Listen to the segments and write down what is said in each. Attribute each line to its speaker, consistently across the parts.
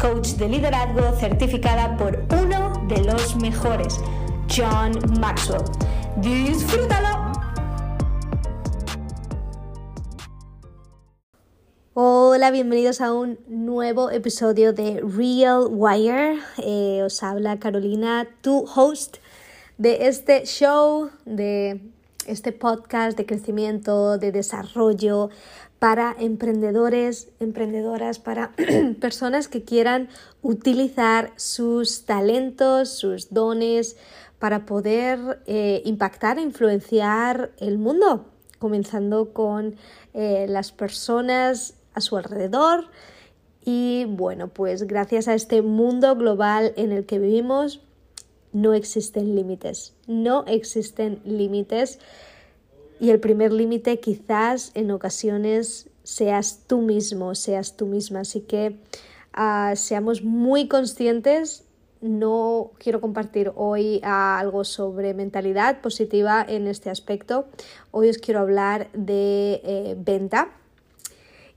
Speaker 1: coach de liderazgo certificada por uno de los mejores, John Maxwell. ¡Disfrútalo! Hola, bienvenidos a un nuevo episodio de Real Wire. Eh, os habla Carolina, tu host de este show, de este podcast de crecimiento, de desarrollo para emprendedores, emprendedoras, para personas que quieran utilizar sus talentos, sus dones para poder eh, impactar e influenciar el mundo, comenzando con eh, las personas a su alrededor. Y bueno, pues gracias a este mundo global en el que vivimos, no existen límites, no existen límites y el primer límite quizás en ocasiones seas tú mismo, seas tú misma. Así que ah, seamos muy conscientes. No quiero compartir hoy ah, algo sobre mentalidad positiva en este aspecto. Hoy os quiero hablar de eh, venta.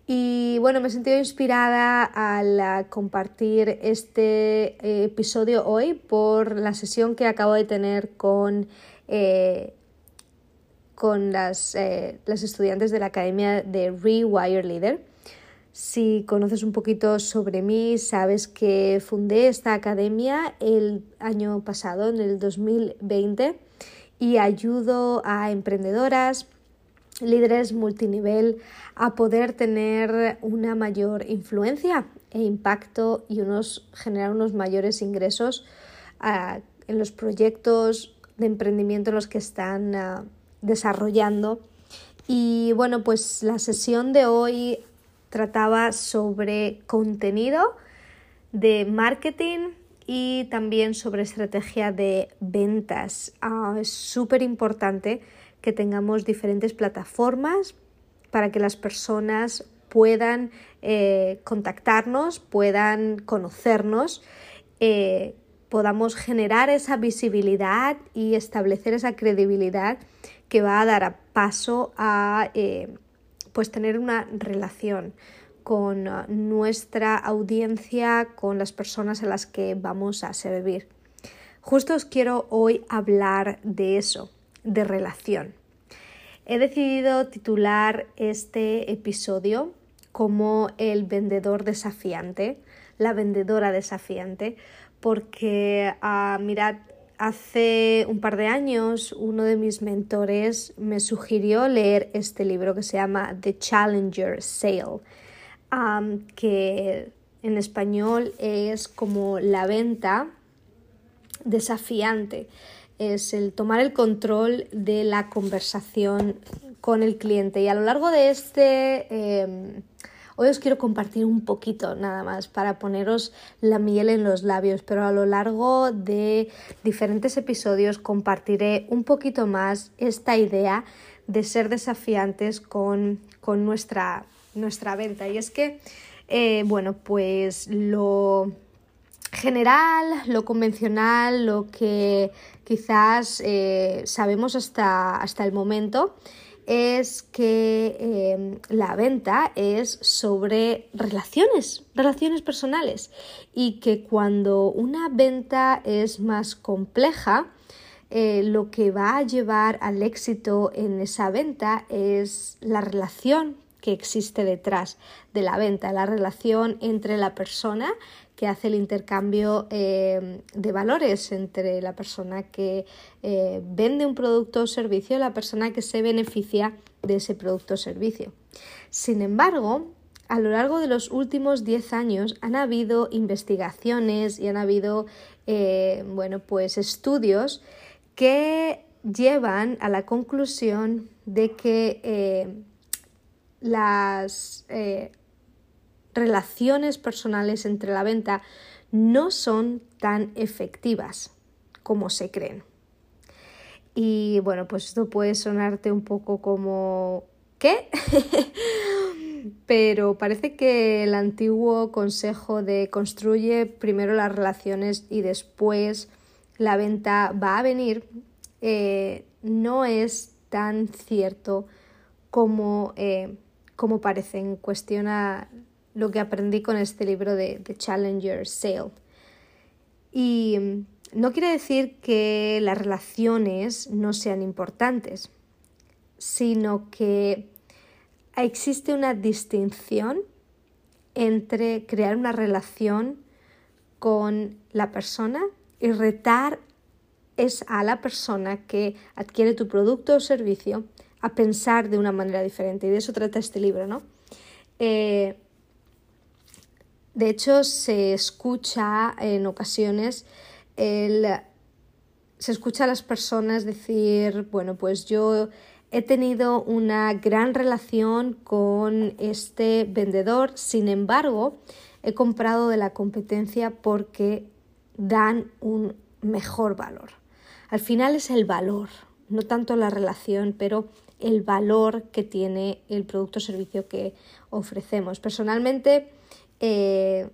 Speaker 1: Y bueno, me he sentido inspirada al ah, compartir este eh, episodio hoy por la sesión que acabo de tener con eh, con las, eh, las estudiantes de la Academia de Rewire Leader. Si conoces un poquito sobre mí, sabes que fundé esta academia el año pasado, en el 2020, y ayudo a emprendedoras, líderes multinivel a poder tener una mayor influencia e impacto y unos, generar unos mayores ingresos ah, en los proyectos de emprendimiento en los que están ah, desarrollando. Y bueno, pues la sesión de hoy trataba sobre contenido de marketing y también sobre estrategia de ventas. Ah, es súper importante que tengamos diferentes plataformas para que las personas puedan eh, contactarnos, puedan conocernos, eh, podamos generar esa visibilidad y establecer esa credibilidad que va a dar paso a eh, pues tener una relación con uh, nuestra audiencia, con las personas a las que vamos a servir. Justo os quiero hoy hablar de eso, de relación. He decidido titular este episodio como el vendedor desafiante, la vendedora desafiante, porque uh, mirad, Hace un par de años uno de mis mentores me sugirió leer este libro que se llama The Challenger Sale, que en español es como la venta desafiante. Es el tomar el control de la conversación con el cliente. Y a lo largo de este... Em, Hoy os quiero compartir un poquito nada más para poneros la miel en los labios, pero a lo largo de diferentes episodios compartiré un poquito más esta idea de ser desafiantes con, nuestra, nuestra venta. Y es que, eh, bueno, pues lo general, lo convencional, lo que quizás eh, sabemos hasta, hasta el momento, es que em, la venta es sobre relaciones, relaciones personales. Y que cuando una venta es más compleja, eh, lo que va a llevar al éxito en esa venta es la relación que existe detrás de la venta, la relación entre la persona que hace el intercambio eh, de valores entre la persona que eh, vende un producto o servicio y la persona que se beneficia de ese producto o servicio. Sin embargo, a lo largo de los últimos 10 años han habido investigaciones y han habido eh, bueno, pues estudios que llevan a la conclusión de que las relaciones personales entre la venta no son tan efectivas como se creen. Y bueno, pues esto puede sonarte un poco como ¿qué? Pero parece que el antiguo consejo de construye primero las relaciones y después la venta va a venir eh, no es tan cierto como, eh, como parece Cuestiona lo que aprendí con este libro de, The Challenger Sale. Y mm, no quiere decir que las relaciones no sean importantes, sino que existe una distinción entre crear una relación con la persona y retar es a la persona que adquiere tu producto o servicio a pensar de una manera diferente. Y de eso trata este libro, ¿no? Eh, de hecho, se escucha en ocasiones el, se escucha a las personas decir, bueno, pues yo he tenido una gran relación con este vendedor, sin embargo, he comprado de la competencia porque dan un mejor valor. Al final es el valor, no tanto la relación, pero el valor que tiene el producto o servicio que ofrecemos. Personalmente, eh,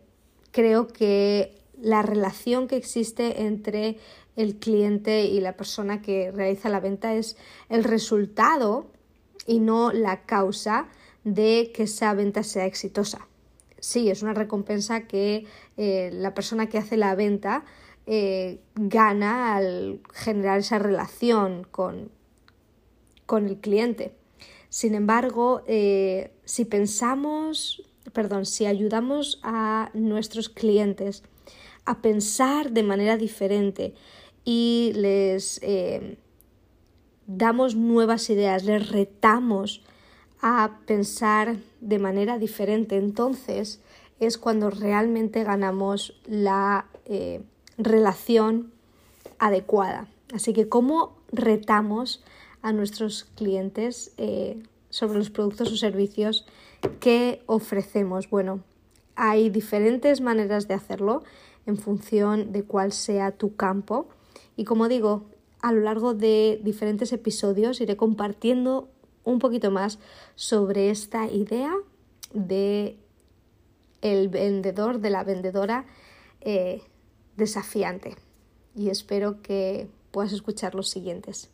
Speaker 1: creo que la relación que existe entre el cliente y la persona que realiza la venta es el resultado y no la causa de que esa venta sea exitosa. Sí, es una recompensa que eh, la persona que hace la venta eh, gana al generar esa relación con, con el cliente. Sin embargo, si pensamos perdón, si ayudamos a nuestros clientes a pensar de manera diferente y les eh, damos nuevas ideas, les retamos a pensar de manera diferente, entonces es cuando realmente ganamos la eh, relación adecuada. Así que, ¿cómo retamos a nuestros clientes eh, sobre los productos o servicios ¿Qué ofrecemos? Bueno, hay diferentes maneras de hacerlo en función de cuál sea tu campo. Y como digo, a lo largo de diferentes episodios iré compartiendo un poquito más sobre esta idea de el vendedor, de la vendedora eh, desafiante. Y espero que puedas escuchar los siguientes.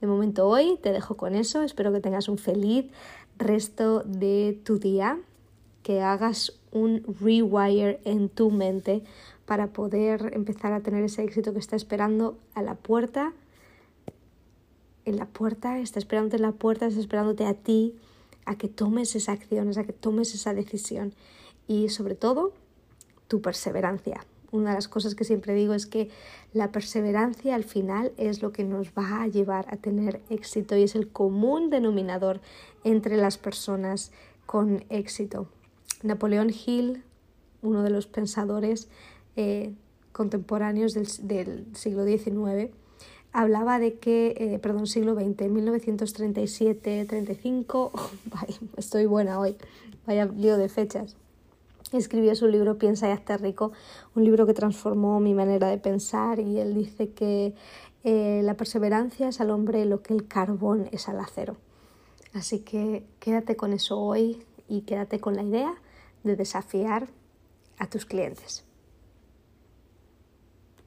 Speaker 1: De momento hoy te dejo con eso. Espero que tengas un feliz resto de tu día, que hagas un rewire en tu mente para poder empezar a tener ese éxito que está esperando a la puerta. En la puerta, está esperándote en la puerta, está esperándote a ti, a que tomes esas acciones, a que tomes esa decisión. Y sobre todo, tu perseverancia. Una de las cosas que siempre digo es que la perseverancia al final es lo que nos va a llevar a tener éxito y es el común denominador entre las personas con éxito. Napoleón Hill, uno de los pensadores eh, contemporáneos del, siglo XIX, hablaba de que, eh, perdón, siglo XX, 1937, 35, estoy buena hoy, vaya lío de fechas escribió su libro Piensa y hazte rico, un libro que transformó mi manera de pensar y él dice que eh, la perseverancia es al hombre lo que el carbón es al acero. Así que quédate con eso hoy y quédate con la idea de desafiar a tus clientes.